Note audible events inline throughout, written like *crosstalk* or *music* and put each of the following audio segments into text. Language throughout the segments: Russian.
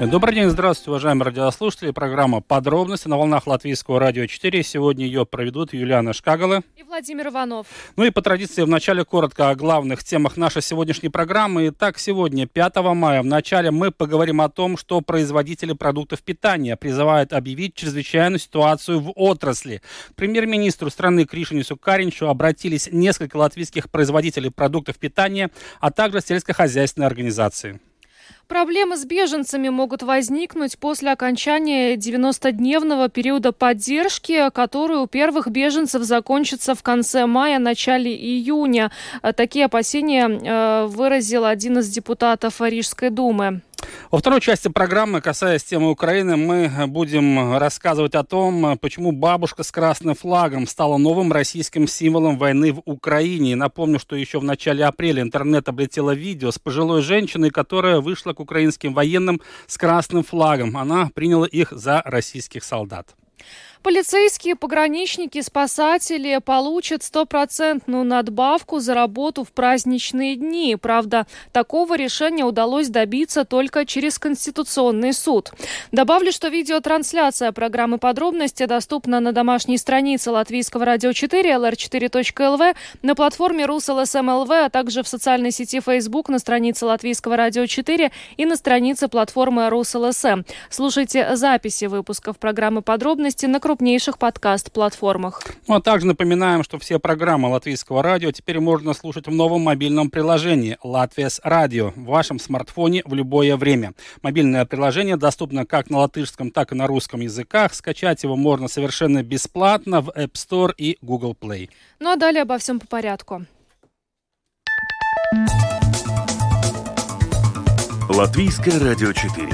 Добрый день, здравствуйте, уважаемые радиослушатели. Программа «Подробности» на волнах Латвийского радио 4. Сегодня ее проведут Юлиана Шкагала и Владимир Иванов. Ну и по традиции в начале коротко о главных темах нашей сегодняшней программы. Итак, сегодня, 5 мая, в начале мы поговорим о том, что производители продуктов питания призывают объявить чрезвычайную ситуацию в отрасли. К премьер-министру страны Кришинису Каринчу обратились несколько латвийских производителей продуктов питания, а также сельскохозяйственные организации. Проблемы с беженцами могут возникнуть после окончания 90-дневного периода поддержки, который у первых беженцев закончится в конце мая, начале июня. Такие опасения э, выразил один из депутатов Рижской думы. Во второй части программы, касаясь темы Украины, мы будем рассказывать о том, почему бабушка с красным флагом стала новым российским символом войны в Украине. напомню, что еще в начале апреля интернет облетело видео с пожилой женщиной, которая вышла к украинским военным с красным флагом. Она приняла их за российских солдат. Полицейские, пограничники, спасатели получат стопроцентную надбавку за работу в праздничные дни. Правда, такого решения удалось добиться только через Конституционный суд. Добавлю, что видеотрансляция программы «Подробности» доступна на домашней странице Латвийского радио 4 lr4.lv, на платформе РусЛСМЛВ, а также в социальной сети Facebook на странице Латвийского радио 4 и на странице платформы РусЛСМ. Слушайте записи выпусков программы «Подробности» на крупнейших подкаст-платформах. Ну, а также напоминаем, что все программы Латвийского радио теперь можно слушать в новом мобильном приложении «Латвияс Радио» в вашем смартфоне в любое время. Мобильное приложение доступно как на латышском, так и на русском языках. Скачать его можно совершенно бесплатно в App Store и Google Play. Ну а далее обо всем по порядку. Латвийское радио 4.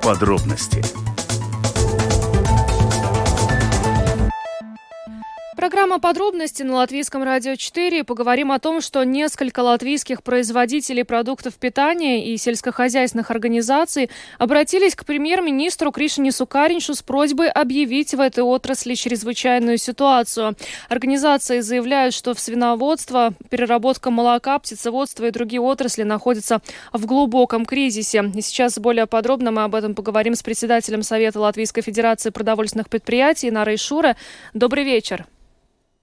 Подробности Программа подробности на Латвийском радио 4. Поговорим о том, что несколько латвийских производителей продуктов питания и сельскохозяйственных организаций обратились к премьер-министру Кришине Сукариншу с просьбой объявить в этой отрасли чрезвычайную ситуацию. Организации заявляют, что в свиноводство, переработка молока, птицеводство и другие отрасли находятся в глубоком кризисе. И сейчас более подробно мы об этом поговорим с председателем Совета Латвийской Федерации продовольственных предприятий Нарой Шура. Добрый вечер.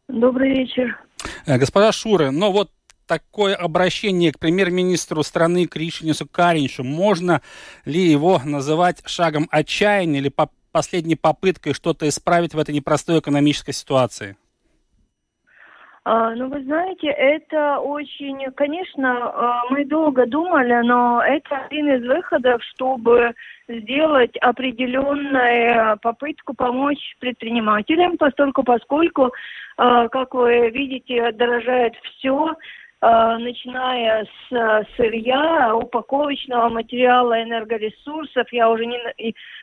Добрый вечер. Э, господа Шуры, но вот такое обращение к премьер-министру страны Кришинису Кариншу, можно ли его называть шагом отчаяния или по последней попыткой что-то исправить в этой непростой экономической ситуации? А, ну, вы знаете, это очень, конечно, а, мы долго думали, но это один из выходов, чтобы сделать определенную попытку помочь предпринимателям, поскольку, поскольку, а, как вы видите, дорожает все, начиная с сырья, упаковочного материала, энергоресурсов, я уже не...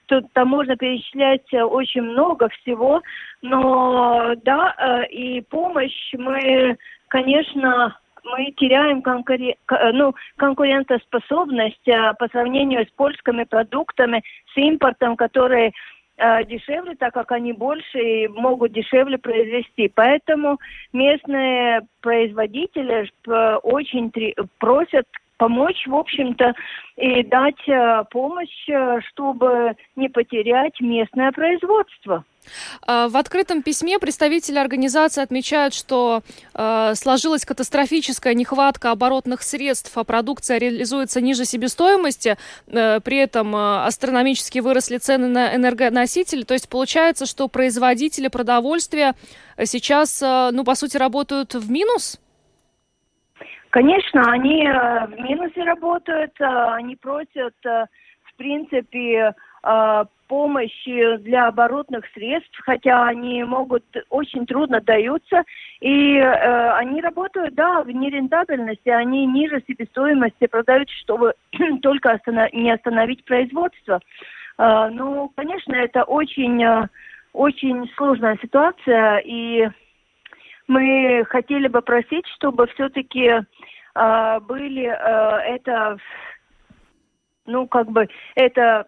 Тут там можно перечислять очень много всего, но да, э, и помощь мы, конечно, мы теряем конкурен... ну, конкурентоспособность э, по сравнению с польскими продуктами, с импортом, которые э, дешевле, так как они больше и могут дешевле произвести. Поэтому местные производители очень просят помочь, в общем-то, и дать э, помощь, э, чтобы не потерять местное производство. А, в открытом письме представители организации отмечают, что э, сложилась катастрофическая нехватка оборотных средств, а продукция реализуется ниже себестоимости, э, при этом э, астрономически выросли цены на энергоносители. То есть получается, что производители продовольствия сейчас, э, ну, по сути, работают в минус? Конечно, они э, в минусе работают, э, они просят, э, в принципе, помощи для оборотных средств, хотя они могут очень трудно даются, и э, они работают, да, в нерентабельности, они ниже себестоимости продают, чтобы *clears throat* только останов... не остановить производство. Э, ну, конечно, это очень, э, очень сложная ситуация, и мы хотели бы просить, чтобы все-таки э, были э, это, ну как бы эта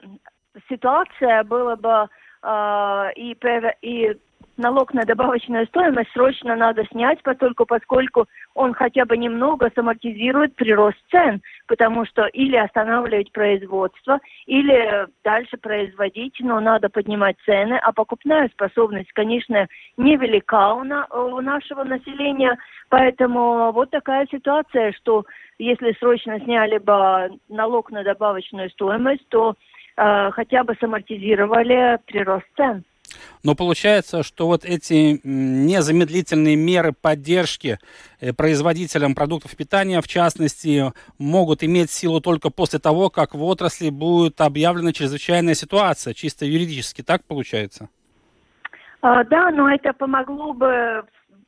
ситуация была бы э, и, и налог на добавочную стоимость срочно надо снять, поскольку, поскольку он хотя бы немного самортизирует прирост цен, потому что или останавливать производство, или дальше производить, но надо поднимать цены, а покупная способность, конечно, невелика у, на, у нашего населения, поэтому вот такая ситуация, что если срочно сняли бы налог на добавочную стоимость, то э, хотя бы самортизировали прирост цен. Но получается, что вот эти незамедлительные меры поддержки э, производителям продуктов питания, в частности, могут иметь силу только после того, как в отрасли будет объявлена чрезвычайная ситуация, чисто юридически. Так получается? А, да, но это помогло бы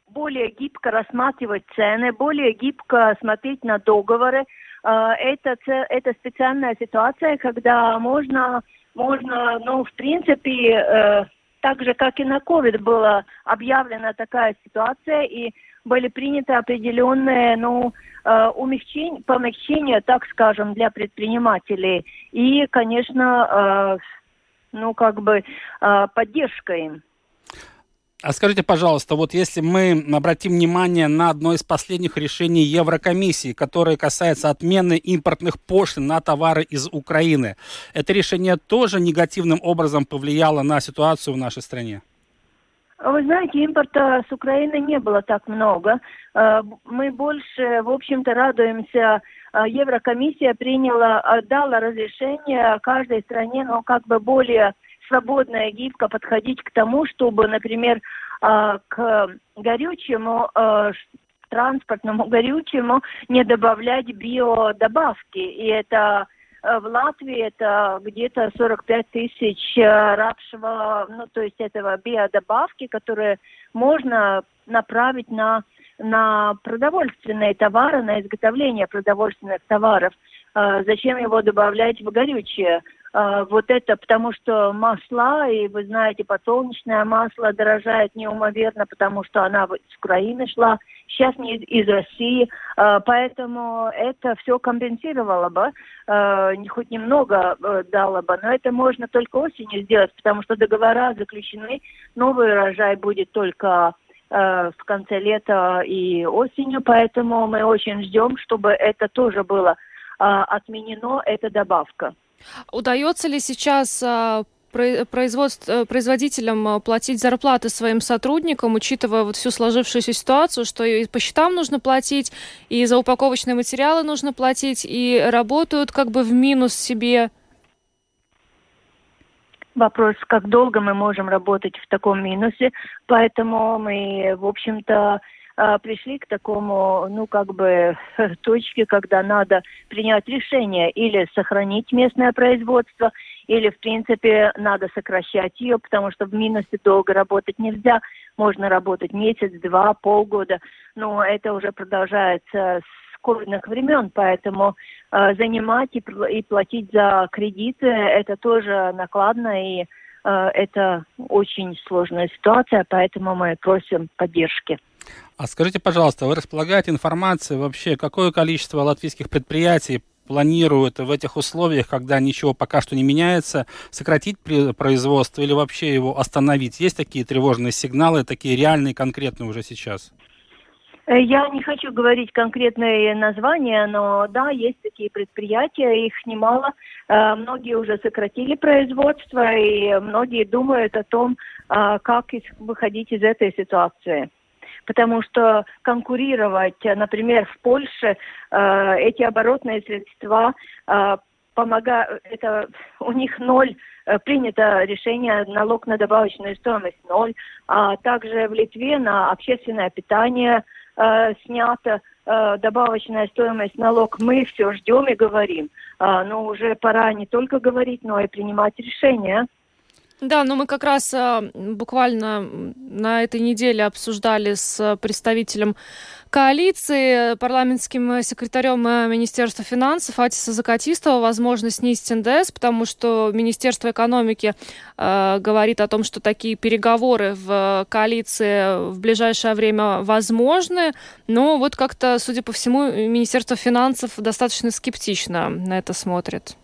более гибко рассматривать цены, более гибко смотреть на договоры. А, это, это специальная ситуация, когда можно, можно ну, в принципе, э, так же, как и на COVID была объявлена такая ситуация, и были приняты определенные, ну, э, умягчения, помягчения, так скажем, для предпринимателей. И, конечно, э, ну, как бы поддержка им. А скажите, пожалуйста, вот если мы обратим внимание на одно из последних решений Еврокомиссии, которое касается отмены импортных пошлин на товары из Украины, это решение тоже негативным образом повлияло на ситуацию в нашей стране? Вы знаете, импорта с Украины не было так много. Э, мы больше, в общем-то, радуемся. Э, Еврокомиссия приняла, дала разрешение каждой стране, но как бы более свободно и гибко подходить к тому, чтобы, например, а, к горючему а, транспортному *laughs* горючему не добавлять биодобавки. И это а, в Латвии это где-то 45 тысяч рапшего, ну, то есть этого биодобавки, которые можно направить на, на продовольственные товары, на изготовление продовольственных товаров. Зачем его добавлять в горючее? А, вот это, потому что масла, и вы знаете, подсолнечное масло дорожает неумоверно, потому что она с Украины шла, сейчас не из, России, а, поэтому это все компенсировало бы, а, хоть немного дало бы, но это можно только осенью сделать, потому что договора заключены, новый урожай будет только в конце лета и осенью, поэтому мы очень ждем, чтобы это тоже было отменено, эта добавка. Удается ли сейчас а, производств, э, производителям а, платить зарплаты своим сотрудникам, учитывая вот всю сложившуюся ситуацию, что и по счетам нужно платить, и за упаковочные материалы нужно платить, и работают как бы в минус себе? Вопрос, как долго мы можем работать в таком минусе, поэтому мы, в общем-то, пришли к такому, ну, как бы, *laughs* точке, когда надо принять решение или сохранить местное производство, или, в принципе, надо сокращать ее, потому что в минусе долго работать нельзя. Можно работать месяц, два, полгода, но это уже продолжается с ковидных времен, поэтому э, занимать и, и платить за кредиты это тоже накладно и э, это очень сложная ситуация, поэтому мы просим поддержки. А скажите, пожалуйста, вы располагаете информацией вообще, какое количество латвийских предприятий планируют в этих условиях, когда ничего пока что не меняется, сократить производство или вообще его остановить? Есть такие тревожные сигналы, такие реальные, конкретные уже сейчас? Э, я не хочу говорить конкретные названия, но да, есть такие предприятия, их немало. Э, многие уже сократили производство, и многие думают о том, э, как выходить из этой ситуации потому что конкурировать, например, в Польше э, эти оборотные средства э, помогают, это у них ноль, э, принято решение налог на добавочную стоимость ноль, а также в Литве на общественное питание э, снято э, добавочная стоимость налог. Мы все ждем и говорим. Э, но уже пора не только говорить, но и принимать решения. Да, но мы как раз а, буквально на этой неделе обсуждали с представителем коалиции, парламентским секретарем э, Министерства финансов Атиса Закатистова возможность снизить НДС, потому что Министерство экономики э, говорит о том, что такие переговоры в коалиции в ближайшее время возможны, но вот как-то, судя по всему, Министерство финансов достаточно скептично на это смотрит.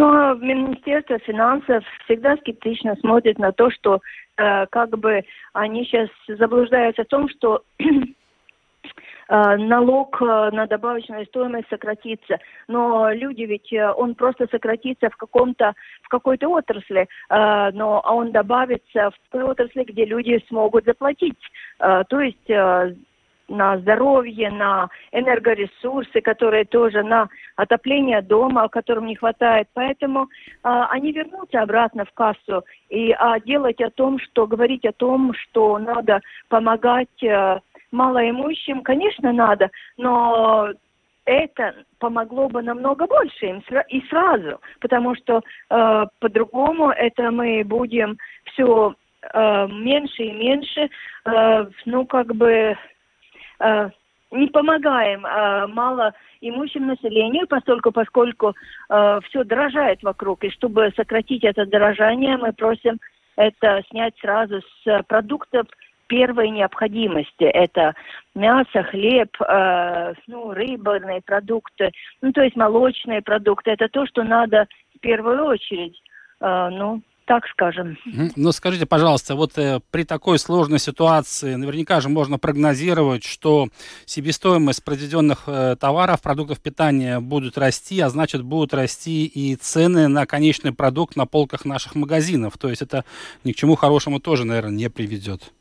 А Министерство финансов всегда скептично смотрит на то, что э, как бы они сейчас заблуждаются в том, что *clears throat* Э, налог э, на добавочную стоимость сократится. Но люди ведь, э, он просто сократится в каком-то, в какой-то отрасли, но он добавится в той отрасли, где люди смогут заплатить. То есть на здоровье, на энергоресурсы, которые тоже на отопление дома, которым не хватает. Поэтому э, они вернутся обратно в кассу и а делать о том, что говорить о том, что надо помогать э, малоимущим, конечно, надо, но это помогло бы намного больше им и сразу, потому что э, по-другому это мы будем все э, меньше и меньше, э, ну как бы не помогаем э, малоимущим населению, поскольку, поскольку э, все дорожает вокруг, и чтобы сократить это дорожание, мы просим это снять сразу с продуктов первой необходимости. Это мясо, хлеб, э, ну, рыбные продукты, ну, то есть молочные продукты. Это то, что надо в первую очередь, э, ну, так скажем. Ну, скажите, пожалуйста, вот э, при такой сложной ситуации наверняка же можно прогнозировать, что себестоимость произведенных э, товаров, продуктов питания будут расти, а значит будут расти и цены на конечный продукт на полках наших магазинов. То есть это ни к чему хорошему тоже, наверное, не приведет.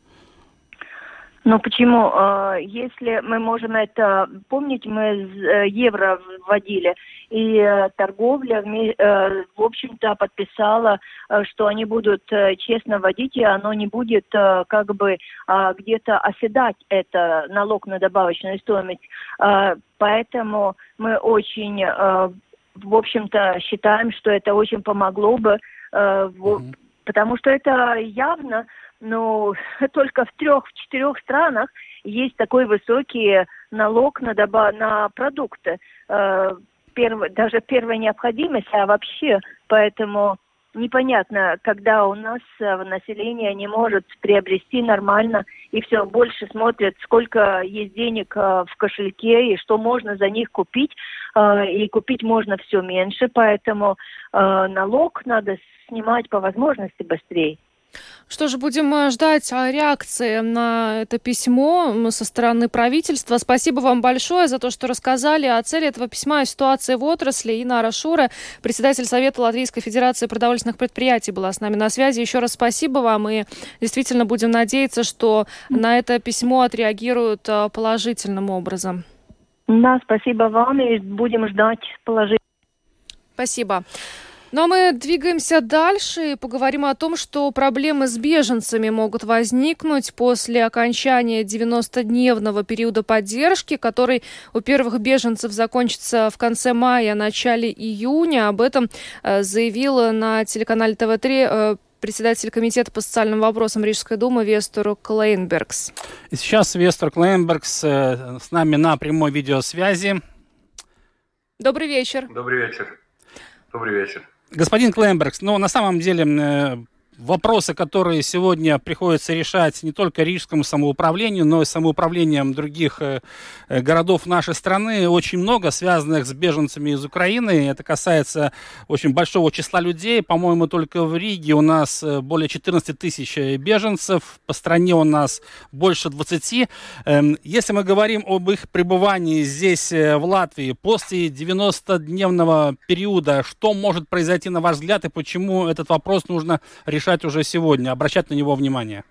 Ну почему? А, если мы можем это помнить, мы э, евро вводили, и э, торговля, э, в общем-то, подписала, что они будут честно вводить, и оно не будет как бы а, где-то оседать, это налог на добавочную стоимость. А, поэтому мы очень, в общем-то, считаем, что это очень помогло бы, потому что это явно ну, *laughs* только в трех-четырех странах есть такой высокий налог на, доба на продукты. Э, перв, даже первая необходимость, а вообще, поэтому непонятно, когда у нас э, население не может приобрести нормально и все больше смотрят, сколько есть денег э, в кошельке и что можно за них купить, э, и купить можно все меньше, поэтому налог надо снимать по возможности быстрее. Что же, будем э, ждать а, реакции на это письмо со стороны правительства. Спасибо вам большое за то, что рассказали о цели этого письма и ситуации в отрасли. Инара Шура, председатель Совета Латвийской Федерации продовольственных предприятий, была с нами на связи. Еще раз спасибо вам и действительно будем надеяться, что на это письмо отреагируют э, положительным образом. Да, спасибо вам и будем ждать положительного. Спасибо. Ну а мы двигаемся дальше и поговорим о том, что проблемы с беженцами могут возникнуть после окончания 90-дневного периода поддержки, который у первых беженцев закончится в конце мая, начале июня. Об этом э, заявила на телеканале ТВ-3 э, председатель комитета по социальным вопросам Рижской думы Вестер Клейнбергс. И сейчас Вестер Клейнбергс э, с нами на прямой видеосвязи. Добрый вечер. Добрый вечер. Добрый вечер. Господин Клембергс, но на самом деле э, вопросы, которые сегодня приходится решать не только рижскому самоуправлению, но и самоуправлением других э, э, городов нашей страны, очень много связанных с беженцами из Украины. Это касается очень большого числа людей. По-моему, только в Риге у нас э, более 14 тысяч беженцев, по стране у нас больше 20. Эм, если мы говорим об их пребывании здесь, в Латвии, после 90-дневного периода, что может произойти, на ваш взгляд, и почему этот вопрос нужно решать решать уже сегодня, обращать на него внимание?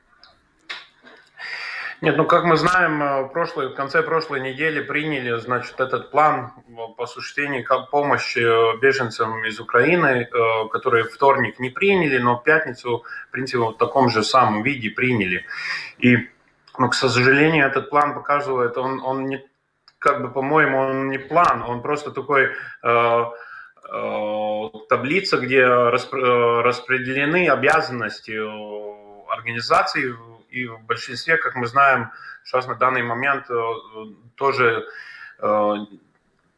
Нет, ну как мы знаем, э, прошлой, в конце прошлой недели приняли, значит, этот план по осуществлению помощи э, беженцам из Украины, э, который вторник не приняли, но в пятницу, в принципе, в таком же самом виде приняли. И, ну, к сожалению, этот план показывает, он, он не, как бы, по-моему, он не план, он просто такой Э, таблица, где э, распределены обязанности организаций, и в большинстве, как мы знаем, сейчас на данный момент э, тоже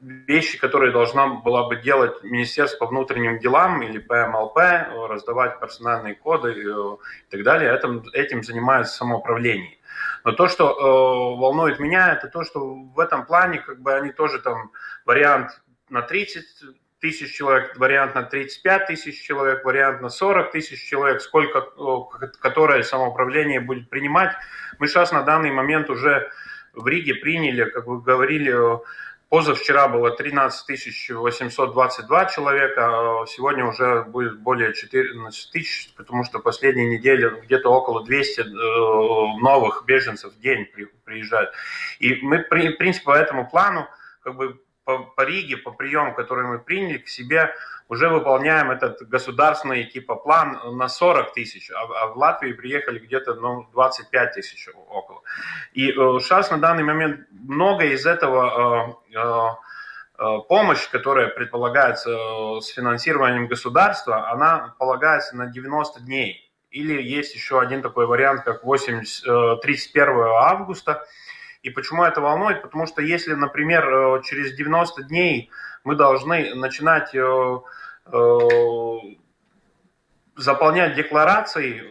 вещи, которые должна была бы делать Министерство по внутренним делам или ПМЛП, раздавать персональные коды и так далее, этим, этим занимается самоуправление. Но то, что э, волнует меня, это то, что в этом плане как бы они тоже там вариант на 30 тысяч человек, вариант на 35 тысяч человек, вариант на 40 тысяч человек, сколько, которое самоуправление будет принимать. Мы сейчас на данный момент уже в Риге приняли, как вы говорили, позавчера было 13 822 человека, а сегодня уже будет более 14 тысяч, потому что последние недели где-то около 200 э, новых беженцев в день приезжают. И мы, в принципе, по этому плану как бы по, по Риге, по приему, который мы приняли к себе, уже выполняем этот государственный типа план на 40 тысяч, а, а в Латвии приехали где-то ну, 25 тысяч около. И э, сейчас на данный момент много из этого э, э, э помощь, которая предполагается э, с финансированием государства, она полагается на 90 дней. Или есть еще один такой вариант, как 8, 31 э, августа, и почему это волнует? Потому что если, например, э, через 90 дней мы должны начинать э, э, заполнять декларации,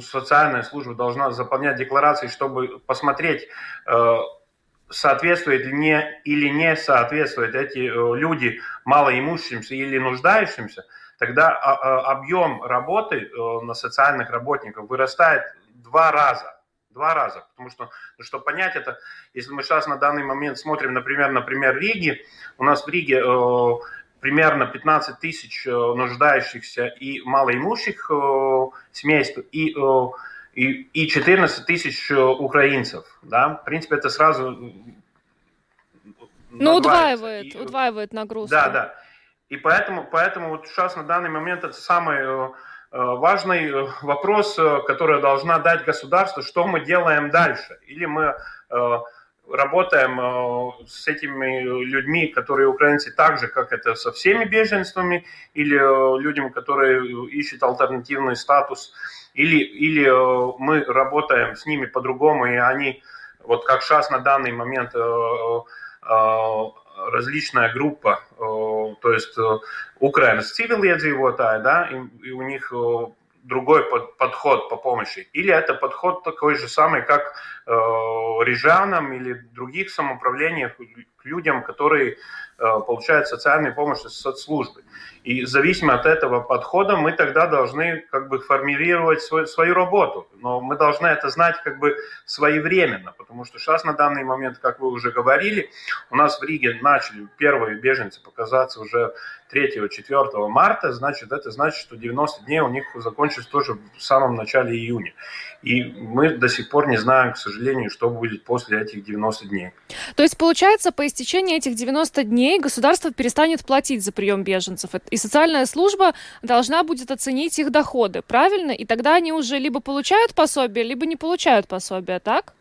социальная служба должна заполнять декларации, чтобы посмотреть, соответствует ли не, или не соответствуют эти люди малоимущимся или нуждающимся, тогда а, а, объем работы на социальных работников вырастает два раза два раза. Потому что, ну, чтобы понять это, если мы сейчас на данный момент смотрим, например, например, Риги, у нас в Риге э, примерно 15 тысяч э, нуждающихся и малоимущих э, семейств, и, э, и, и 14 тысяч э, украинцев. Да? В принципе, это сразу ну, удваивает, и, удваивает нагрузку. Да, да. И поэтому, поэтому вот сейчас на данный момент это самый э, Э, важный э, вопрос, э, который должна дать государство, что мы делаем дальше. Или мы работаем с этими людьми, которые украинцы, так же, как это со всеми беженствами, или людям, которые ищут альтернативный статус, или, или мы работаем с ними по-другому, и они, вот как сейчас на данный момент различная группа, то есть Украина с цивiliedzīvotāji, да, и, и у них другой под, подход по помощи. Или это подход такой же самый, как э, рижанам или других самоуправлениях к людям, которые Э, получают социальную помощь из соцслужбы. И зависимо от этого подхода мы тогда должны как бы формировать свой, свою работу. Но мы должны это знать как бы своевременно, потому что сейчас на данный момент, как вы уже говорили, у нас в Риге начали первые беженцы показаться уже 3-4 марта, значит, это значит, что 90 дней у них закончится тоже в самом начале июня. И мы до сих пор не знаем, к сожалению, что будет после этих 90 дней. То есть, получается, по истечении этих 90 дней государство перестанет платить за прием беженцев, и социальная служба должна будет оценить их доходы, правильно? И тогда они уже либо получают пособие, либо не получают пособие, так?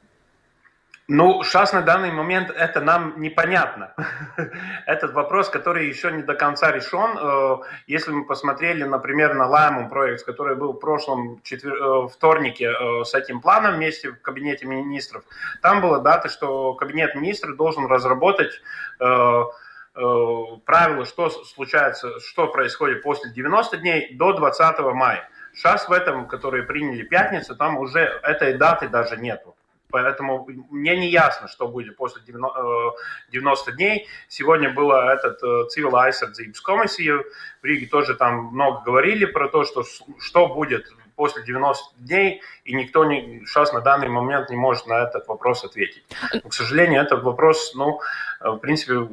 Ну, сейчас на данный момент это нам непонятно. *laughs* Этот вопрос, который еще не до конца решен. Э, если мы посмотрели, например, на Лаймум проект, который был в прошлом четвер... Э, вторнике э, с этим планом вместе в кабинете министров, там была дата, что кабинет министров должен разработать правила, что случается, что происходит после 90 дней до 20 мая. Сейчас в этом, которые приняли пятницу, там уже этой даты даже нету. Поэтому мне не ясно, что будет после 90 э, дней. Сегодня было этот Civil Aizsardzības комиссия. В Риге тоже там много говорили про то, что, что будет после 90 дней, и никто не, сейчас на данный момент не может на этот вопрос ответить. Но, к сожалению, этот вопрос, ну, э, в принципе,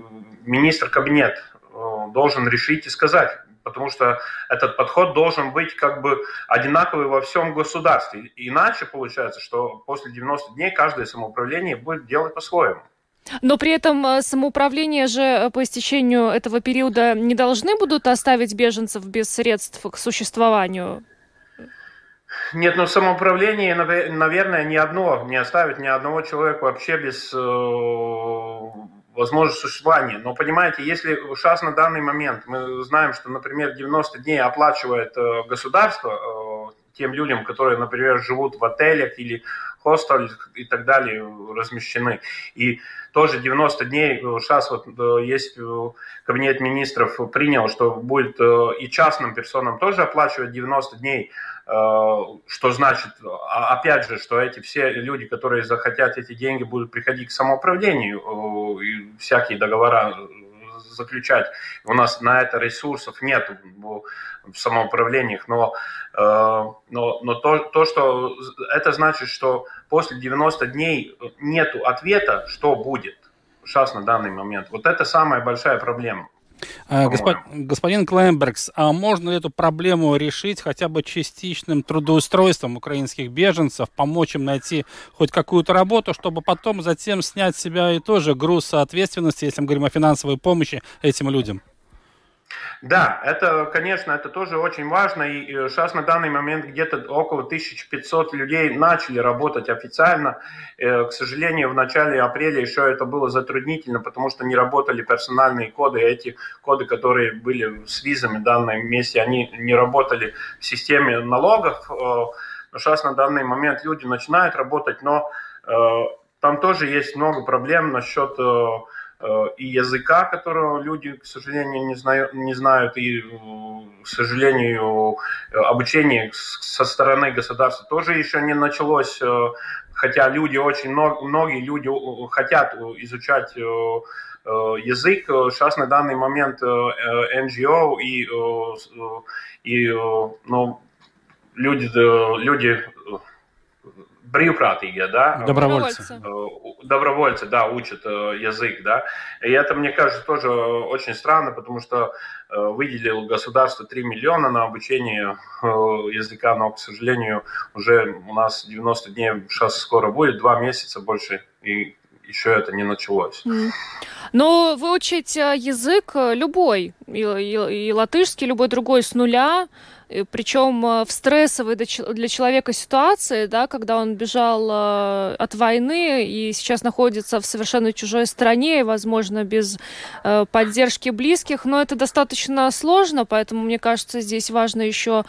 министр кабинет э, должен решить и сказать, потому что этот подход должен быть как бы одинаковый во всем государстве. Иначе получается, что после 90 дней каждое самоуправление будет делать по-своему. Но при этом э, самоуправление же э, по истечению этого периода не должны будут оставить беженцев без средств к существованию? Нет, ну самоуправление, наверное, ни одно не оставит ни одного человека вообще без э, возможность существования. Но понимаете, если сейчас на данный момент мы знаем, что, например, 90 дней оплачивает э, государство э, тем людям, которые, например, живут в отелях или хостелах и так далее, размещены. И тоже 90 дней, сейчас вот есть кабинет министров принял, что будет и частным персонам тоже оплачивать 90 дней Э, что значит, а, опять же, что эти все люди, которые захотят эти деньги, будут приходить к самоуправлению, всякие договора заключать. У нас на это ресурсов нет в самоуправлениях, но, но, но то, то, что это значит, что после 90 дней нет ответа, что будет сейчас на данный момент. Вот это самая большая проблема. А, Господ, господин Клембергс, а можно ли эту проблему решить хотя бы частичным трудоустройством украинских беженцев, помочь им найти хоть какую-то работу, чтобы потом затем снять с себя и тоже груз ответственности, если мы говорим о финансовой помощи этим людям? Да, это, конечно, это тоже очень важно. И сейчас на данный момент где-то около 1500 людей начали работать официально. Э, к сожалению, в начале апреля еще это было затруднительно, потому что не работали персональные коды. Эти коды, которые были с визами в данном месте, они не работали в системе налогов. Э, сейчас на данный момент люди начинают работать, но э, там тоже есть много проблем насчет Э, и языка, которого люди, к сожалению, не знают, не знают и, к сожалению, обучение со стороны государства тоже еще не началось, э, хотя люди очень, многие люди хотят изучать э, язык. Сейчас на данный момент NGO и, и ну, люди, люди брīvprātīgie, да? Добровольцы. Добровольцы, да, учат язык, да. И это, мне кажется, тоже очень странно, потому что выделил государство 3 миллиона на обучение языка, но, к сожалению, уже у нас 90 дней сейчас скоро будет, два месяца больше, и еще это не началось. Mm. Но выучить язык любой, и, и, и латышский, любой другой с нуля, причем э, в стрессовой для человека ситуации, да, когда он бежал э, от войны и сейчас находится в совершенно чужой стране, возможно, без э, поддержки близких, но это достаточно сложно, поэтому, мне кажется, здесь важно еще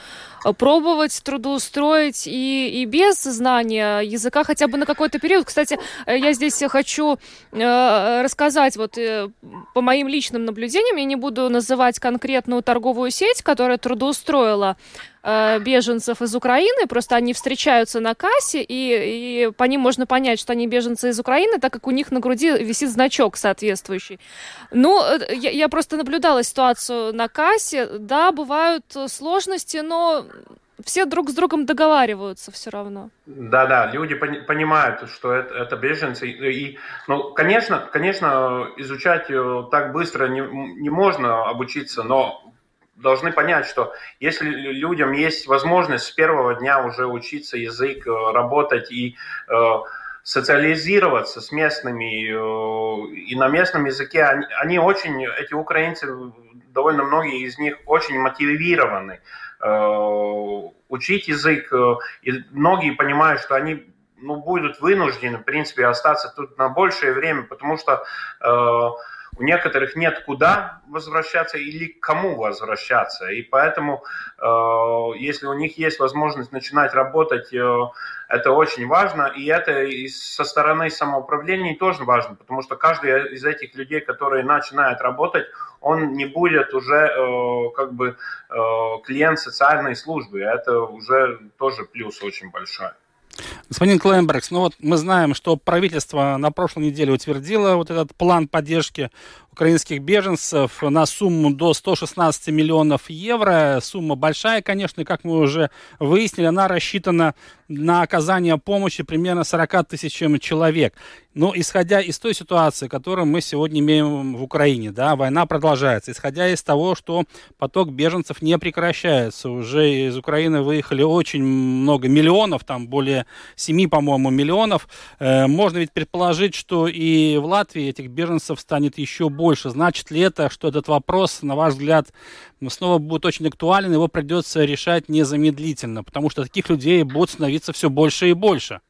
пробовать трудоустроить и, и без знания языка хотя бы на какой-то период. Кстати, я здесь хочу э, рассказать вот э, по моим личным наблюдениям, я не буду называть конкретную торговую сеть, которая трудоустроила Э, беженцев из Украины, просто они встречаются на кассе, и, и по ним можно понять, что они беженцы из Украины, так как у них на груди висит значок соответствующий. Ну, э, я, я просто наблюдала ситуацию на кассе, да, бывают сложности, но все друг с другом договариваются все равно. Да, да, люди понимают, что это, это беженцы. И, ну, конечно, конечно, изучать э, так быстро не, не можно обучиться, но должны понять, что если людям есть возможность с первого дня уже учиться язык, э, работать и э, социализироваться с местными э, и на местном языке, они, они очень, эти украинцы, довольно многие из них очень мотивированы учить язык, и многие понимают, что они ну, будут вынуждены, в принципе, остаться тут на большее время, потому что у некоторых нет куда возвращаться или кому возвращаться. И поэтому, э, если у них есть возможность начинать работать, э, это очень важно. И это и со стороны самоуправления тоже важно, потому что каждый из этих людей, которые начинают работать, он не будет уже э, как бы клиент социальной службы. Это уже тоже плюс очень большой. Господин Клембергс, ну вот мы знаем, что правительство на прошлой неделе утвердило вот этот план поддержки украинских беженцев на сумму до 116 миллионов евро. Сумма большая, конечно, как мы уже выяснили, она рассчитана на оказание помощи примерно 40 тысячам человек. Но исходя из той ситуации, которую мы сегодня имеем в Украине, да, война продолжается, исходя из того, что поток беженцев не прекращается, уже из Украины выехали очень много миллионов, там более 7, по-моему, миллионов, э, можно ведь предположить, что и в Латвии этих беженцев станет еще больше. Значит ли это, что этот вопрос, на ваш взгляд, снова будет очень актуален, его придется решать незамедлительно, потому что таких людей будет становиться все больше и больше?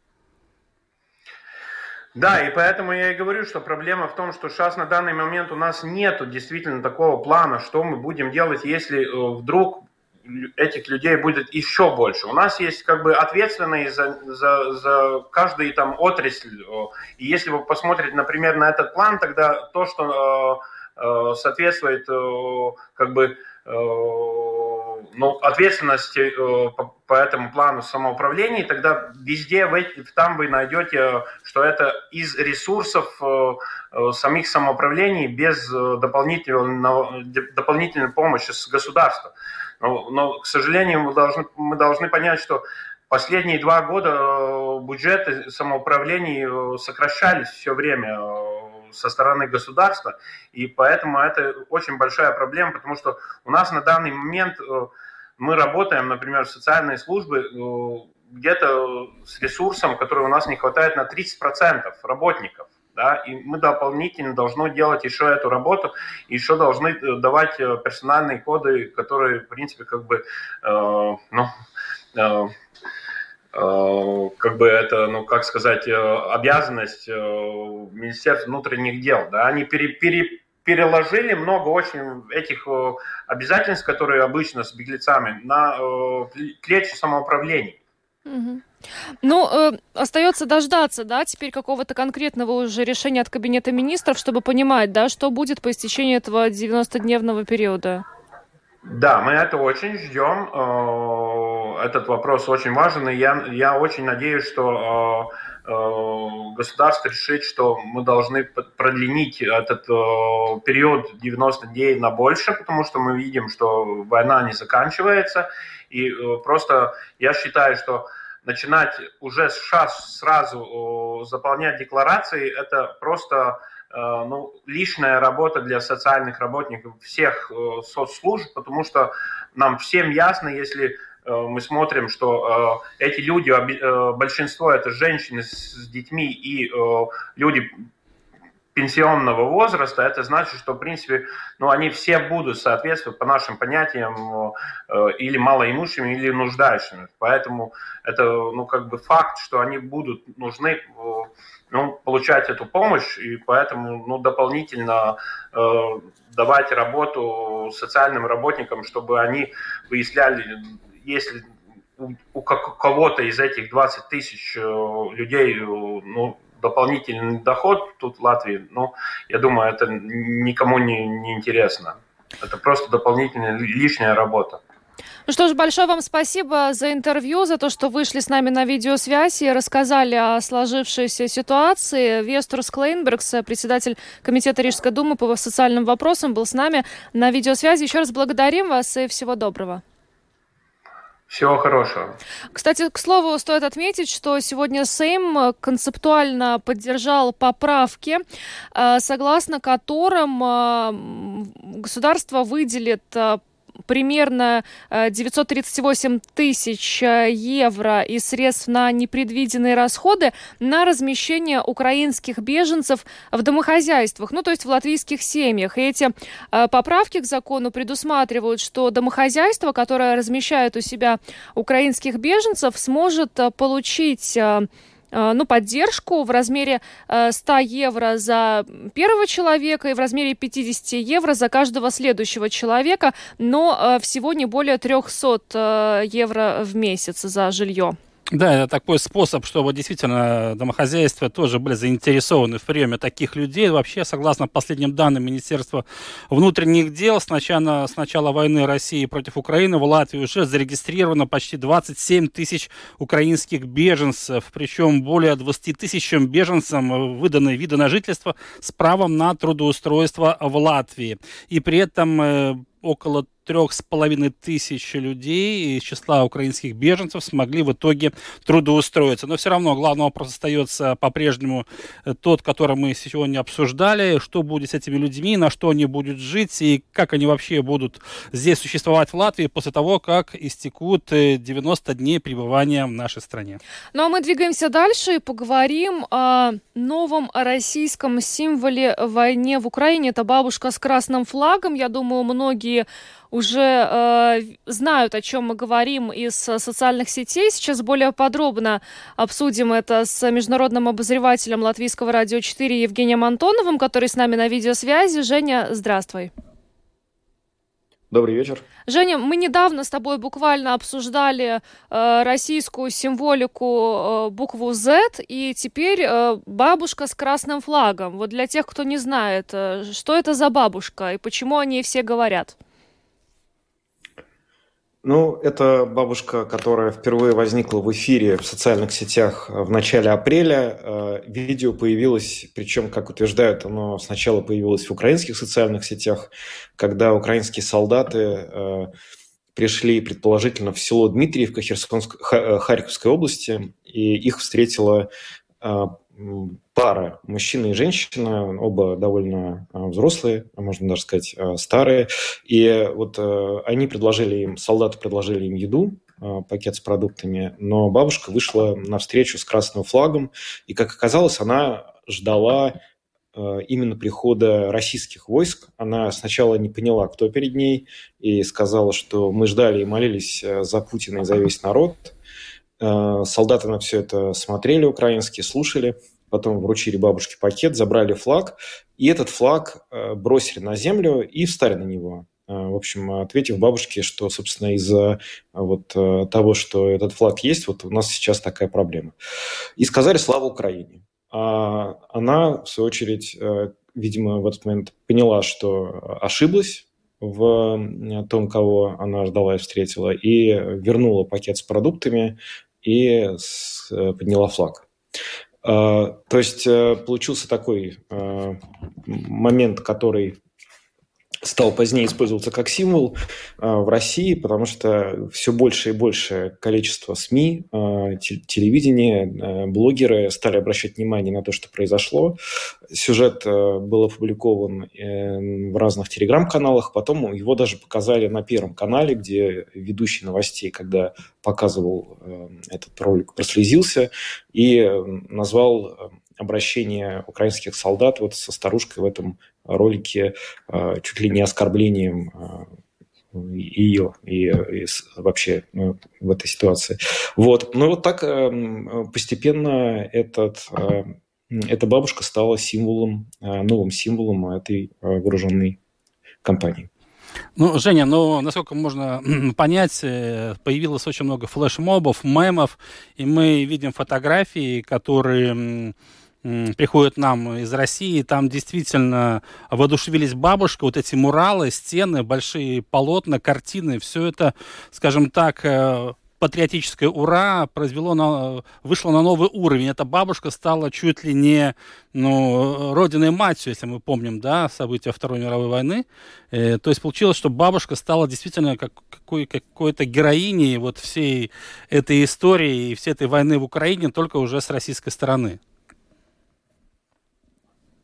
Да, и поэтому я и говорю, что проблема в том, что сейчас на данный момент у нас нет действительно такого плана, что мы будем делать, если э, вдруг этих людей будет еще больше. У нас есть как бы ответственные за, за, за каждый там отрасль. И если вы посмотрите, например, на этот план, тогда то, что э, э, соответствует как бы ну, ответственности по этому плану самоуправления, тогда везде в эти, там вы найдете, что это из ресурсов самих самоуправлений без дополнительного, дополнительной помощи с государства. Но, но к сожалению, мы должны, мы должны понять, что Последние два года э, бюджеты самоуправлений э, сокращались все время э, со стороны государства, и поэтому это очень большая проблема, потому что у нас на данный момент мы работаем, например, в социальной службе где-то с ресурсом, который у нас не хватает на 30% работников. Да, и мы дополнительно должны делать еще эту работу, еще должны давать персональные коды, которые, в принципе, как бы, э, ну, э, Э, как бы это, ну, как сказать, э, обязанность э, Министерства внутренних дел. Да? Они пере, пере, переложили много очень этих обязательств, которые обычно с беглецами, на плечи самоуправлений. Угу. Ну, э, остается дождаться, да, теперь какого-то конкретного уже решения от Кабинета министров, чтобы понимать, да, что будет по истечении этого 90-дневного периода. Да, мы это очень ждем. Э, этот вопрос очень важен, и я, я очень надеюсь, что э, э, государство решит, что мы должны продлинить этот период 90 дней на больше, потому что мы видим, что война не заканчивается. И просто я считаю, что начинать уже сейчас сразу заполнять декларации, это просто Э, ну, лишняя работа для социальных работников всех э, соцслужб, потому что нам всем ясно, если э, мы смотрим, что эти люди, большинство это женщины с детьми и люди пенсионного возраста, это значит, что, в принципе, ну, они все будут соответствовать по нашим понятиям или малоимущими, или нуждающими. Поэтому это, ну, как бы факт, что они будут нужны ну, получать эту помощь, и поэтому ну, дополнительно э, давать работу социальным работникам, чтобы они выясняли, если у, у кого-то из этих 20 тысяч э, людей э, ну, дополнительный доход тут в Латвии, ну, я думаю, это никому не, не интересно. Это просто дополнительная лишняя работа. Ну что ж, большое вам спасибо за интервью, за то, что вышли с нами на видеосвязь и рассказали о сложившейся ситуации. Виестурс Клейнбергс, председатель Комитета Рижской думы по социальным вопросам, был с нами на видеосвязи. Еще раз благодарим вас и всего доброго. Всего хорошего. Кстати, к слову, стоит отметить, что сегодня Сейм концептуально поддержал поправки, э, согласно которым э, государство выделит э, примерно 938 э, тысяч э, евро из средств на непредвиденные расходы на размещение украинских беженцев в домохозяйствах, ну то есть в латвийских семьях. И эти э, поправки к закону предусматривают, что домохозяйство, которое размещает у себя украинских беженцев, сможет получить ну, поддержку в размере 100 э, евро за первого человека и в размере 50 евро за каждого следующего человека, но э, всего не более 300 евро в месяц за жилье. Да, это такой способ, чтобы действительно домохозяйства тоже были заинтересованы в приеме таких людей. Вообще, согласно последним данным Министерства внутренних дел, с начала, с начала войны России против Украины в Латвии уже зарегистрировано почти 27 тысяч украинских беженцев. Причем более 20 тысячам беженцам выданы виды на жительство с правом на трудоустройство в Латвии. И при этом э, около трех с половиной тысяч людей из числа украинских беженцев смогли в итоге трудоустроиться. Но все равно главный вопрос остается по-прежнему э, тот, который мы сегодня обсуждали. Что будет с этими людьми, на что они будут жить и как они вообще будут здесь существовать в Латвии после того, как истекут 90 э, дней пребывания в нашей стране. Ну а мы двигаемся дальше и поговорим о новом российском символе войне в Украине. Это бабушка с красным флагом. Я думаю, многие уже э, знают, о чем мы говорим из социальных сетей. Сейчас более подробно обсудим это с международным обозревателем Латвийского радио 4 Евгением Антоновым, который с нами на видеосвязи. Женя, здравствуй. Добрый вечер. Женя, мы недавно с тобой буквально обсуждали э, российскую символику э, букву Z, и теперь э, бабушка с красным флагом. Вот для тех, кто не знает, э, что это за бабушка и почему о ней все говорят? Ну, это бабушка, которая впервые возникла в эфире в социальных сетях в начале апреля. Э, видео появилось, причем, как утверждают, оно сначала появилось в украинских социальных сетях, когда украинские солдаты э, пришли, предположительно, в село Дмитриевка. Э, Харьковской области, и их встретила пара, мужчина и женщина, оба довольно а, взрослые, а можно даже сказать а, старые. И вот э, они предложили им, солдаты предложили им еду, пакет с продуктами, но бабушка вышла навстречу с красным флагом, и, как оказалось, она ждала именно прихода российских войск. Она сначала не поняла, кто перед ней, и сказала, что мы ждали и молились за Путина и за весь народ. Э, солдаты на все это смотрели украинские, слушали потом вручили бабушке пакет, забрали флаг, и этот флаг э, бросили на землю и встали на него. Э, в общем, ответив бабушке, что, собственно, из-за вот того, что этот флаг есть, вот у нас сейчас такая проблема. И сказали «Слава Украине!». А она, в свою очередь, видимо, в этот момент поняла, что ошиблась в том, кого она ждала и встретила, и вернула пакет с продуктами и подняла флаг. А, то есть э, получился такой э, момент, который стал позднее использоваться как символ э, в России, потому что все больше и больше количество СМИ, э, телевидения, э, блогеры стали обращать внимание на то, что произошло. Сюжет был опубликован в разных телеграм-каналах, потом его даже показали на Первом канале, где ведущий новостей, когда показывал этот ролик, прослезился и назвал обращение украинских солдат вот со старушкой в этом ролике э, чуть ли не оскорблением э, ее и, и вообще ну, в этой ситуации. Вот. Ну вот так э, постепенно этот, эта бабушка стала символом, новым символом этой вооруженной компании. Ну, Женя, ну, насколько можно понять, появилось очень много флешмобов, мемов, и мы видим фотографии, которые приходят нам из России, там действительно воодушевились бабушка, вот эти муралы, стены, большие полотна, картины, все это, скажем так, э, патриотическое ура произвело на, вышло на новый уровень. Эта бабушка стала чуть ли не ну, родиной матью, если мы помним, да, события Второй мировой войны. Э, то есть получилось, что бабушка стала действительно как, какой, какой-то героиней вот всей этой истории и всей этой войны в Украине, только уже с российской стороны.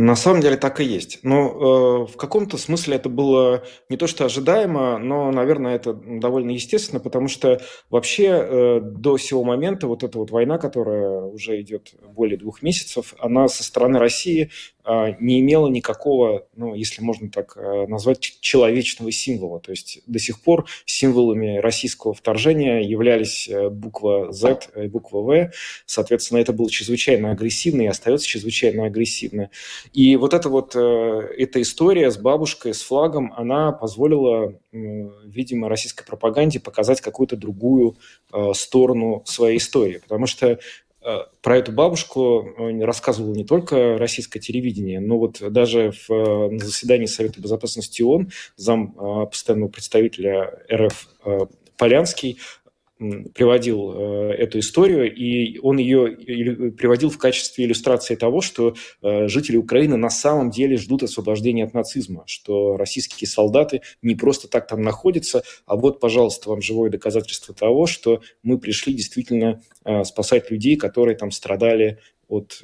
На самом деле так и есть. Но э, в каком-то смысле это было не то что ожидаемо, но, наверное, это довольно естественно, потому что вообще э, до сего момента вот эта вот война, которая уже идет более двух месяцев, она со стороны России э, не имела никакого, ну, если можно так э, назвать, человечного символа. То есть до сих пор символами российского вторжения являлись э, буква Z и буква В. Соответственно, это было чрезвычайно агрессивно и остается чрезвычайно агрессивно. И вот эта вот э, эта история с бабушкой, с флагом, она позволила, видимо, российской пропаганде показать какую-то другую э, сторону своей истории. Потому что э, про эту бабушку рассказывало не только российское телевидение, но вот даже в, на заседании Совета Безопасности ООН зам постоянного представителя РФ Полянский приводил э, эту историю, и он ее приводил в качестве иллюстрации того, что э, жители Украины на самом деле ждут освобождения от нацизма, что российские солдаты не просто так там находятся, а вот, пожалуйста, вам живое доказательство того, что мы пришли действительно э, спасать людей, которые там страдали от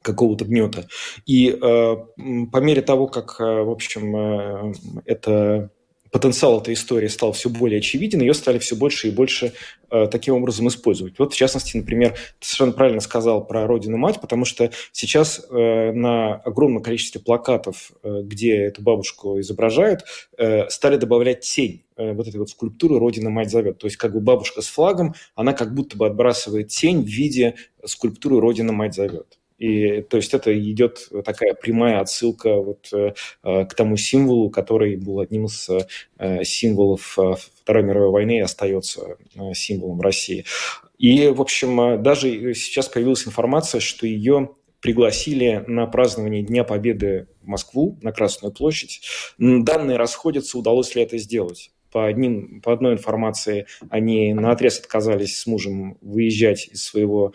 какого-то гнета. И по мере того, как, в общем, это потенциал этой истории стал все более очевиден, ее стали все больше и больше э, таким образом использовать. Вот, в частности, например, ты совершенно правильно сказал про Родину-мать, потому что сейчас э, на огромном количестве плакатов, э, где эту бабушку изображают, э, стали добавлять тень э, вот этой вот скульптуры «Родина-мать зовет». То есть как бы бабушка с флагом, она как будто бы отбрасывает тень в виде скульптуры «Родина-мать зовет». И то есть это идет такая прямая отсылка вот э, к тому символу, который был одним из э, символов э, Второй мировой войны и остается символом России. И, в общем, даже сейчас появилась информация, что ее пригласили на празднование Дня Победы в Москву, на Красную площадь. Данные расходятся, удалось ли это сделать по, одним, по одной информации они на отрез отказались с мужем выезжать из своего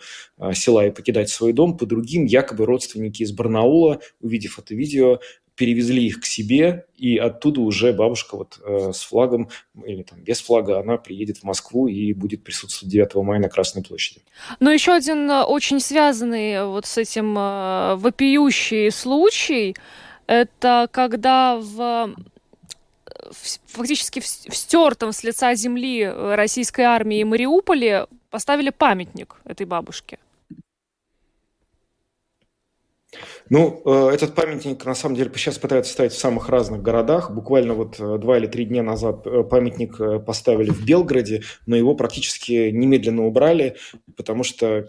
села и покидать свой дом, по другим якобы родственники из Барнаула, увидев это видео, перевезли их к себе, и оттуда уже бабушка вот э, с флагом или там без флага, она приедет в Москву и будет присутствовать 9 мая на Красной площади. Но еще один э, очень связанный э, вот с этим э, вопиющий случай, это когда в фактически в стертом с лица земли российской армии Мариуполе поставили памятник этой бабушке. Ну, э, этот памятник, на самом деле, сейчас пытаются ставить в самых разных городах. Буквально вот э, два или три дня назад э, памятник поставили в Белграде, но его практически немедленно убрали, потому что,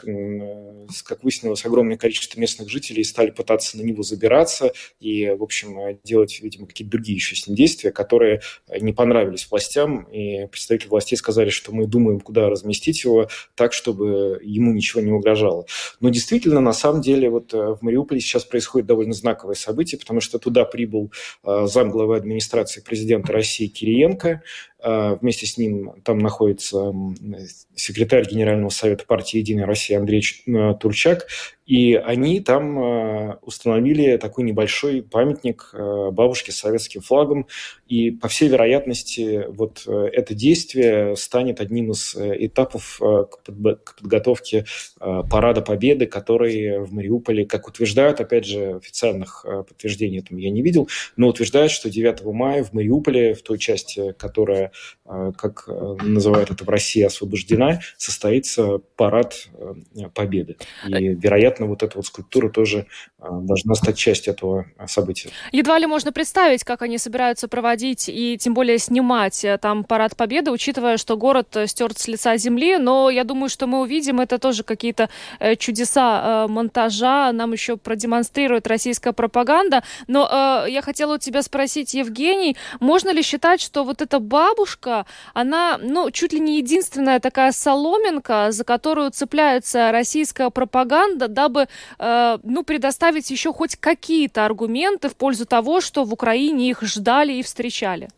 как выяснилось, огромное количество местных жителей стали пытаться на него забираться и, в общем, делать, видимо, какие-то другие еще с ним действия, которые не понравились властям. И представители властей сказали, что мы думаем, куда разместить его так, чтобы ему ничего не угрожало. Но действительно, на самом деле, вот в Мариуполе сейчас происходит довольно знаковое событие, потому что туда прибыл э, замглавы администрации президента России Кириенко, э, Вместе с ним там находится секретарь Генерального совета партии «Единая Россия» Андрей э, Турчак. И они там э, установили такой небольшой памятник э, бабушке с советским флагом. И, по всей вероятности, вот э, это действие станет одним из этапов к подготовке Парада Победы, который в Мариуполе, как утверждают, опять же, официальных подтверждений этому я не видел, но утверждают, что 9 мая в Мариуполе, в той части, которая, как называют это в России, освобождена, состоится Парад Победы. И, вероятно, вероятно, вот эта вот скульптура тоже а, должна стать частью этого а, события. Едва ли можно представить, как они собираются проводить и тем более снимать э, там парад Победы, учитывая, что город э, стерт с лица земли. Но я думаю, что мы увидим это тоже какие-то э, чудеса монтажа. Нам еще продемонстрирует российская пропаганда. Но я хотела у тебя спросить, Евгений, можно ли считать, что вот эта бабушка, она, ну, чуть ли не единственная такая соломинка, за которую цепляется российская пропаганда, дабы, ну, предоставить еще хоть какие-то аргументы в пользу того, что в Украине их ждали и встречали?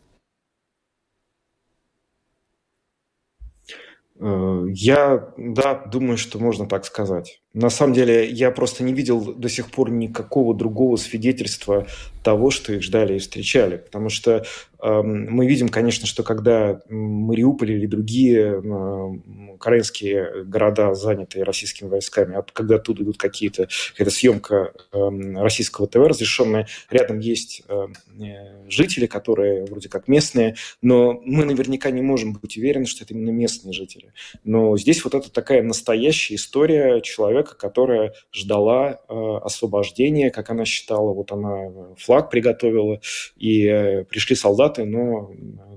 Э, я, да, думаю, что можно так сказать. На самом деле, я просто не видел до сих пор никакого другого свидетельства того, что их ждали и встречали. Потому что э, мы видим, конечно, что когда Мариуполь или другие э, украинские города, занятые российскими войсками, а когда оттуда идут какие-то, какая-то съемка э, российского ТВ разрешенная, рядом есть э, жители, которые вроде как местные, но мы наверняка не можем быть уверены, что это именно местные жители. Но здесь вот это такая настоящая история человека, которая ждала э, освобождения, как она считала, вот она флаг приготовила, и э, пришли солдаты, но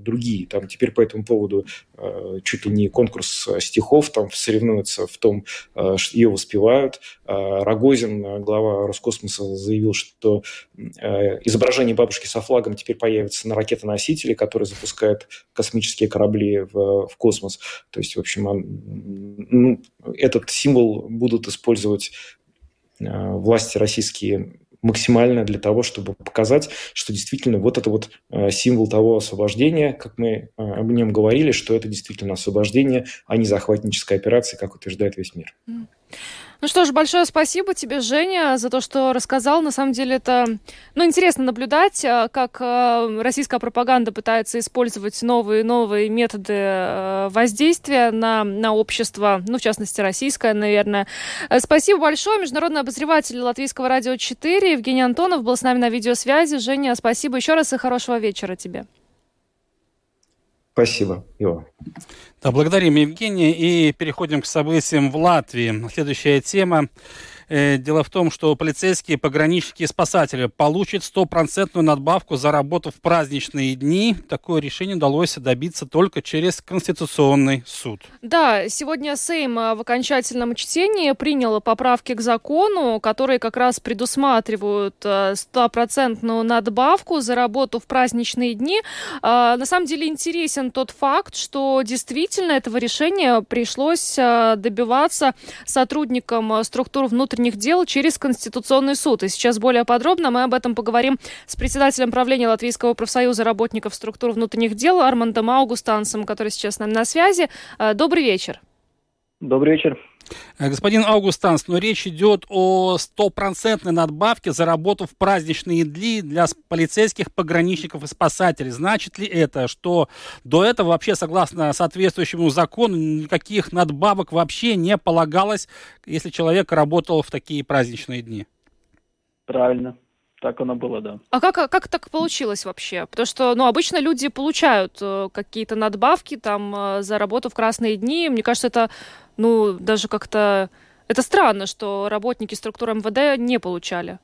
другие. Там теперь по этому поводу э, чуть ли не конкурс стихов, там соревнуются в том, э, что ее воспевают. Э, Рогозин, глава Роскосмоса, заявил, что э, изображение бабушки со флагом теперь появится на ракетоносителе, который запускает космические корабли в, в космос. То есть, в общем, ну, этот символ будут использовать власти российские максимально для того, чтобы показать, что действительно вот это вот символ того освобождения, как мы об нем говорили, что это действительно освобождение, а не захватническая операция, как утверждает весь мир. Ну что ж, большое спасибо тебе, Женя, за то, что рассказал. На самом деле это, ну, интересно наблюдать, э, как э, российская пропаганда пытается использовать новые новые методы э, воздействия на, на общество, ну, в частности, российское, наверное. Спасибо большое. Международный обозреватель Латвийского радио 4 Евгений Антонов был с нами на видеосвязи. Женя, спасибо еще раз и хорошего вечера тебе. Спасибо, Ио. Да, благодарим Евгения и переходим к событиям в Латвии. Следующая тема дело в том, что полицейские, пограничники и спасатели получат стопроцентную надбавку за работу в праздничные дни. Такое решение удалось добиться только через Конституционный суд. Да, сегодня Сейм э, в окончательном чтении принял поправки к закону, которые как раз предусматривают э, стопроцентную надбавку за работу в праздничные дни. На самом деле интересен тот факт, что действительно этого решения пришлось добиваться сотрудникам структур внутренней внутренних дел через Конституционный суд. И сейчас более подробно мы об этом поговорим с председателем правления Латвийского профсоюза работников структур внутренних дел Армандом Аугустансом, который сейчас с нами на связи. Э, добрый вечер. Добрый вечер. Э, господин Аугустанс, но речь идет о стопроцентной надбавке за работу в праздничные дни для полицейских, пограничников и спасателей. Значит ли это, что до этого вообще, согласно соответствующему закону, никаких надбавок вообще не полагалось, если человек работал в такие праздничные дни? Правильно. Так оно было, да. А как, как так получилось вообще? Потому что, ну, обычно люди получают э, какие-то надбавки там э, за работу в красные дни. Мне кажется, это, ну, даже как-то... Это странно, что работники структуры МВД не получали.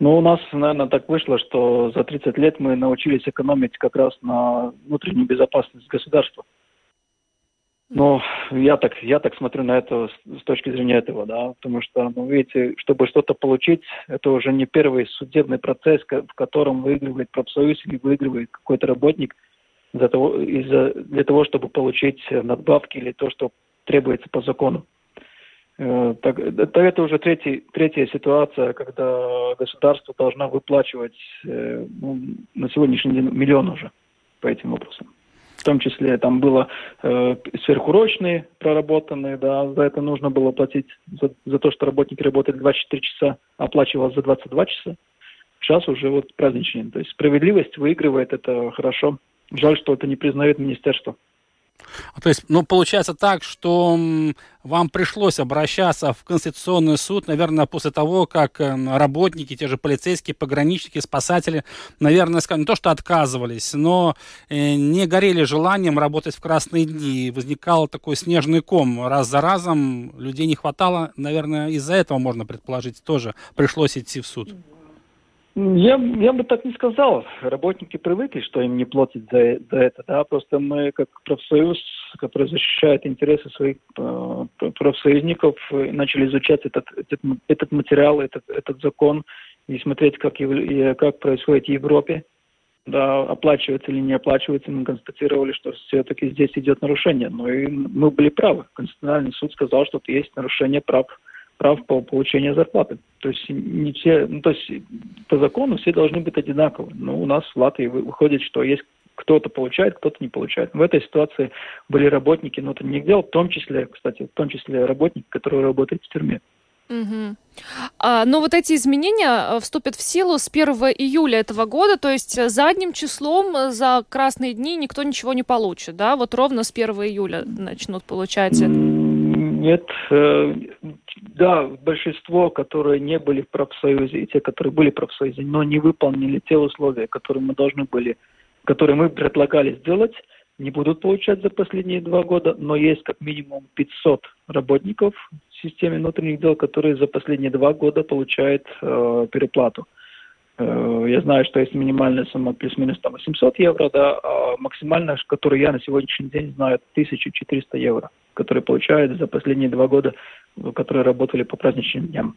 Ну, у нас, наверное, так вышло, что за 30 лет мы научились экономить как раз на внутреннюю безопасность государства. Ну, я так, я так смотрю на это с, точки зрения этого, да, потому что, ну, видите, чтобы что-то получить, это уже не первый судебный процесс, в котором выигрывает профсоюз или выигрывает какой-то работник за того, из-за, для того, чтобы получить надбавки или то, что требуется по закону. Э, так, это, это уже третий, третья ситуация, когда государство должно выплачивать э, ну, на сегодняшний день миллион уже по этим вопросам в том числе там было э, сверхурочные проработанные, да, за это нужно было платить, за, за то, что работники работали 24 часа, оплачивалось за 22 часа. Сейчас уже вот праздничный. То есть справедливость выигрывает, это хорошо. Жаль, что это не признает министерство. А, то есть, ну, получается так, что вам пришлось обращаться в Конституционный суд, наверное, после того, как эм, работники, те же полицейские, пограничники, спасатели, наверное, не то, что отказывались, но э, не горели желанием работать в красные дни. Возникал такой снежный ком. Раз за разом людей не хватало. Наверное, из-за этого, можно предположить, тоже пришлось идти в суд. Я, я бы так не сказал. Работники привыкли, что им не платят за, за это. Да? Просто мы, как профсоюз, который защищает интересы своих э, профсоюзников, начали изучать этот, этот, этот материал, этот, этот закон и смотреть, как, и, как происходит в Европе. Да, оплачивается или не оплачивается, мы констатировали, что все-таки здесь идет нарушение. Но и мы были правы. Конституциональный суд сказал, что есть нарушение прав прав по получению зарплаты. То есть не все, ну, то есть по закону все должны быть одинаковы. Но у нас в Латвии выходит, что есть кто-то получает, кто-то не получает. В этой ситуации были работники внутренних дел, в том числе, кстати, в том числе работники, которые работают в тюрьме. Угу. А, но вот эти изменения э, вступят в силу с 1 июля этого года, то есть задним числом за красные дни никто ничего не получит, да? Вот ровно с 1 июля начнут получать. Нет, э, да, большинство, которые не были в профсоюзе, и те, которые были в профсоюзе, но не выполнили те условия, которые мы должны были, которые мы предлагали сделать, не будут получать за последние два года, но есть как минимум 500 работников в системе внутренних дел, которые за последние два года получают э, переплату. Э, я знаю, что есть минимальная сумма плюс-минус там 800 евро, да, а максимальная, которую я на сегодняшний день знаю, 1400 евро, которые получают за последние два года, которые работали по праздничным дням.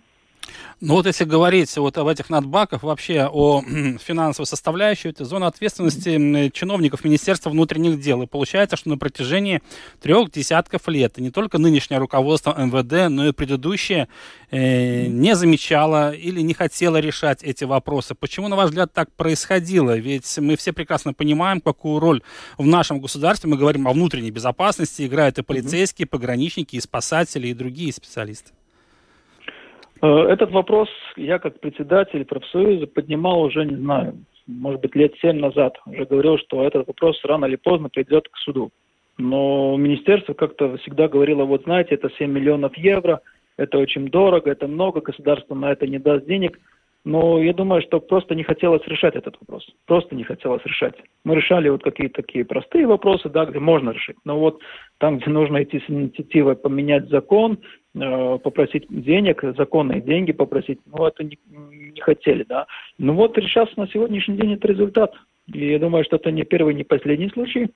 Ну вот если говорить вот об этих надбаках, вообще о финансовой составляющей, это зона ответственности чиновников Министерства внутренних дел. И получается, что на протяжении трех десятков лет и не только нынешнее руководство МВД, но и предыдущее э, не замечало или не хотело решать эти вопросы. Почему, на ваш взгляд, так происходило? Ведь мы все прекрасно понимаем, какую роль в нашем государстве, мы говорим о внутренней безопасности, играют и полицейские, и пограничники, и спасатели, и другие специалисты. Э, этот вопрос я как председатель профсоюза поднимал уже, не знаю, может быть, лет семь назад. Уже говорил, что этот вопрос рано или поздно придет к суду. Но министерство как-то всегда говорило, вот знаете, это 7 миллионов евро, это очень дорого, это много, государство на это не даст денег – но я думаю, что просто не хотелось решать этот вопрос. Просто не хотелось решать. Мы решали вот какие-то такие простые вопросы, да, где можно решить. Но вот там, где нужно идти с инициативой поменять закон, попросить денег, законные деньги попросить, ну, это не, не хотели, да. Ну вот сейчас на сегодняшний день это результат. И я думаю, что это не первый, не последний случай.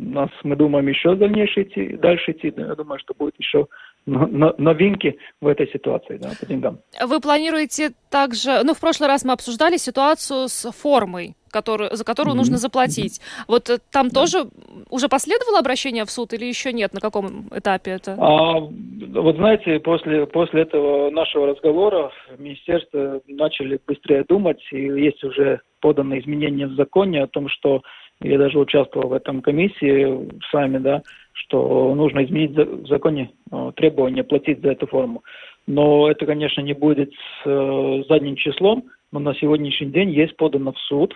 У нас, мы думаем, еще дальше идти, дальше идти. Я думаю, что будет еще новинки в этой ситуации да, по деньгам. Вы планируете также, ну, в прошлый раз мы обсуждали ситуацию с формой который, за которую mm-hmm. нужно заплатить. Вот э, там да. тоже уже последовало обращение в суд или еще нет? На каком этапе это? А, вот знаете, после, после этого нашего разговора министерство начали быстрее думать, и есть уже поданы изменения в законе о том, что я даже участвовал в этом комиссии сами, да, что нужно изменить в законе э, требования платить за эту форму. Но это, конечно, не будет с э, задним числом, но на сегодняшний день есть подано в суд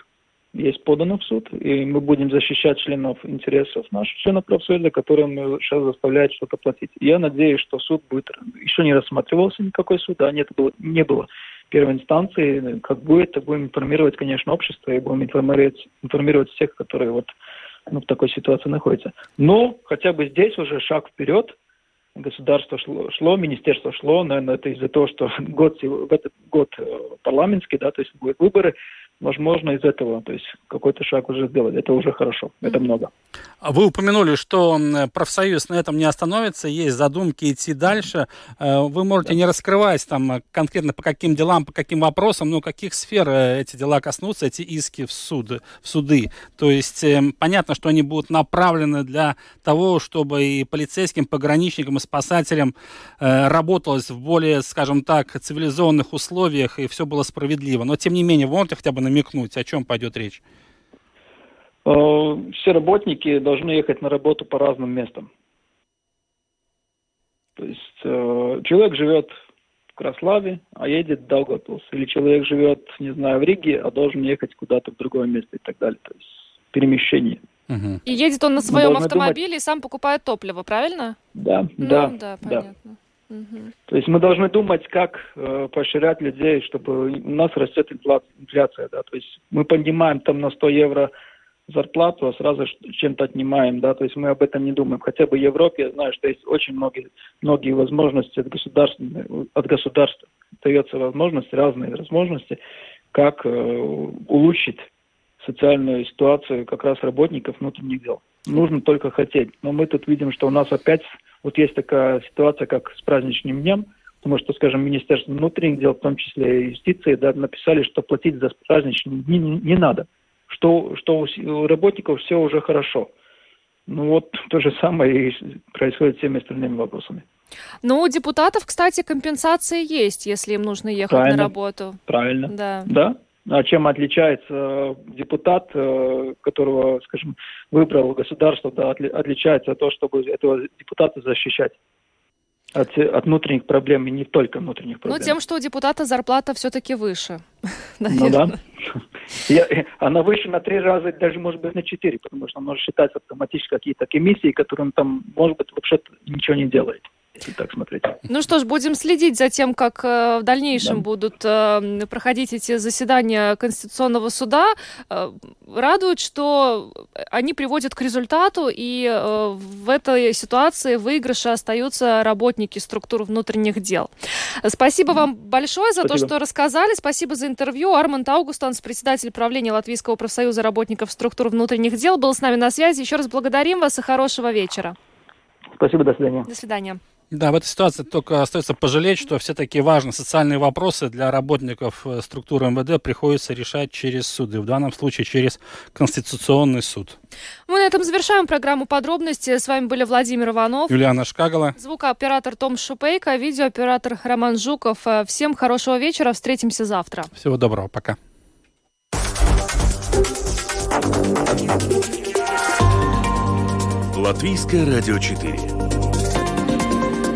есть подано в суд, и мы будем защищать членов интересов наших членов профсоюза, которым сейчас заставляют что-то платить. Я надеюсь, что суд будет... Еще не рассматривался никакой суд, а нет, было, не было первой инстанции. Как будет, будем информировать, конечно, общество и будем информировать, информировать всех, которые вот ну, в такой ситуации находятся. Но хотя бы здесь уже шаг вперед. Государство шло, шло министерство шло, наверное, это из-за того, что *laughs* год, в этот год э, парламентский, да, то есть будут выборы, возможно, из этого, то есть какой-то шаг уже сделали. Это уже хорошо, это много. А вы упомянули, что профсоюз на этом не остановится, есть задумки идти дальше. Э, вы можете да. не раскрывать там конкретно по каким делам, по каким вопросам, но каких сфер э, эти дела коснутся, эти иски в, суды, в суды. То есть э, понятно, что они будут направлены для того, чтобы и полицейским, пограничникам, и спасателям работалось в более, скажем так, цивилизованных условиях, и все было справедливо. Но тем не менее, вы можете хотя бы намекнуть, о чем пойдет речь? Э, все работники должны ехать на работу по разным местам. То есть э, человек живет в Краславе, а едет в Даугавпилс. Или человек живет, не знаю, в Риге, а должен ехать куда-то в другое место и так далее. То есть перемещение. Угу. И едет он на своем автомобиле думать... и сам покупает топливо, правильно? Да, ну, да, да, понятно. Да. То есть мы должны думать, как э, поощрять людей, чтобы у нас растет инфляция. Да? То есть мы поднимаем там на 100 евро зарплату, а сразу чем-то отнимаем, да, то есть мы об этом не думаем. Хотя бы в Европе я знаю, что есть очень многие, многие возможности от государства, от государства. Дается возможности, разные возможности, как э, улучшить социальную ситуацию как раз работников внутренних дел. Нужно только хотеть. Но мы тут видим, что у нас опять вот есть такая ситуация, как с праздничным днем, потому что, скажем, Министерство внутренних дел, в том числе и юстиции, да, написали, что платить за праздничные дни не, надо, что, что у работников все уже хорошо. Ну вот *laughs* то же самое и происходит с всеми остальными вопросами. Ну, у депутатов, кстати, компенсации есть, если им нужно ехать правильно, на работу. Правильно. Да. Да. А чем отличается депутат, э, которого, скажем, выбрал государство, да, отличается от того, чтобы этого депутата защищать от, от внутренних проблем, и не только внутренних проблем. Ну, тем, что у депутата зарплата все-таки выше. *laughs* Ну да. *laughs* Я, она выше на три раза, даже, может быть, на четыре, потому что он может считать автоматически какие-то комиссии, которые он там, может быть, вообще ничего не делает если так смотреть. Ну что ж, будем следить за тем, как э, в дальнейшем да. будут э, проходить эти заседания Конституционного суда. Э, радует, что они приводят к результату, и в этой ситуации выигрыше остаются работники структур внутренних дел. Спасибо вам большое за Спасибо. то, что рассказали. Спасибо за интервью. Арманд Аугустанс, председатель правления Латвийского профсоюза работников структур внутренних дел, был с нами на связи. Еще раз благодарим вас и хорошего вечера. Спасибо, до свидания. До свидания. Да, в этой ситуации только остается пожалеть, что все такие важные социальные вопросы для работников э, структуры МВД приходится решать через суды, в данном случае через Конституционный суд. Мы на этом завершаем программу подробности. С вами были Владимир Иванов, Юлиана Шкагала, звукооператор Том Шупейко, видеооператор Роман Жуков. Э, всем хорошего вечера, встретимся завтра. Всего доброго, пока. Латвийское радио 4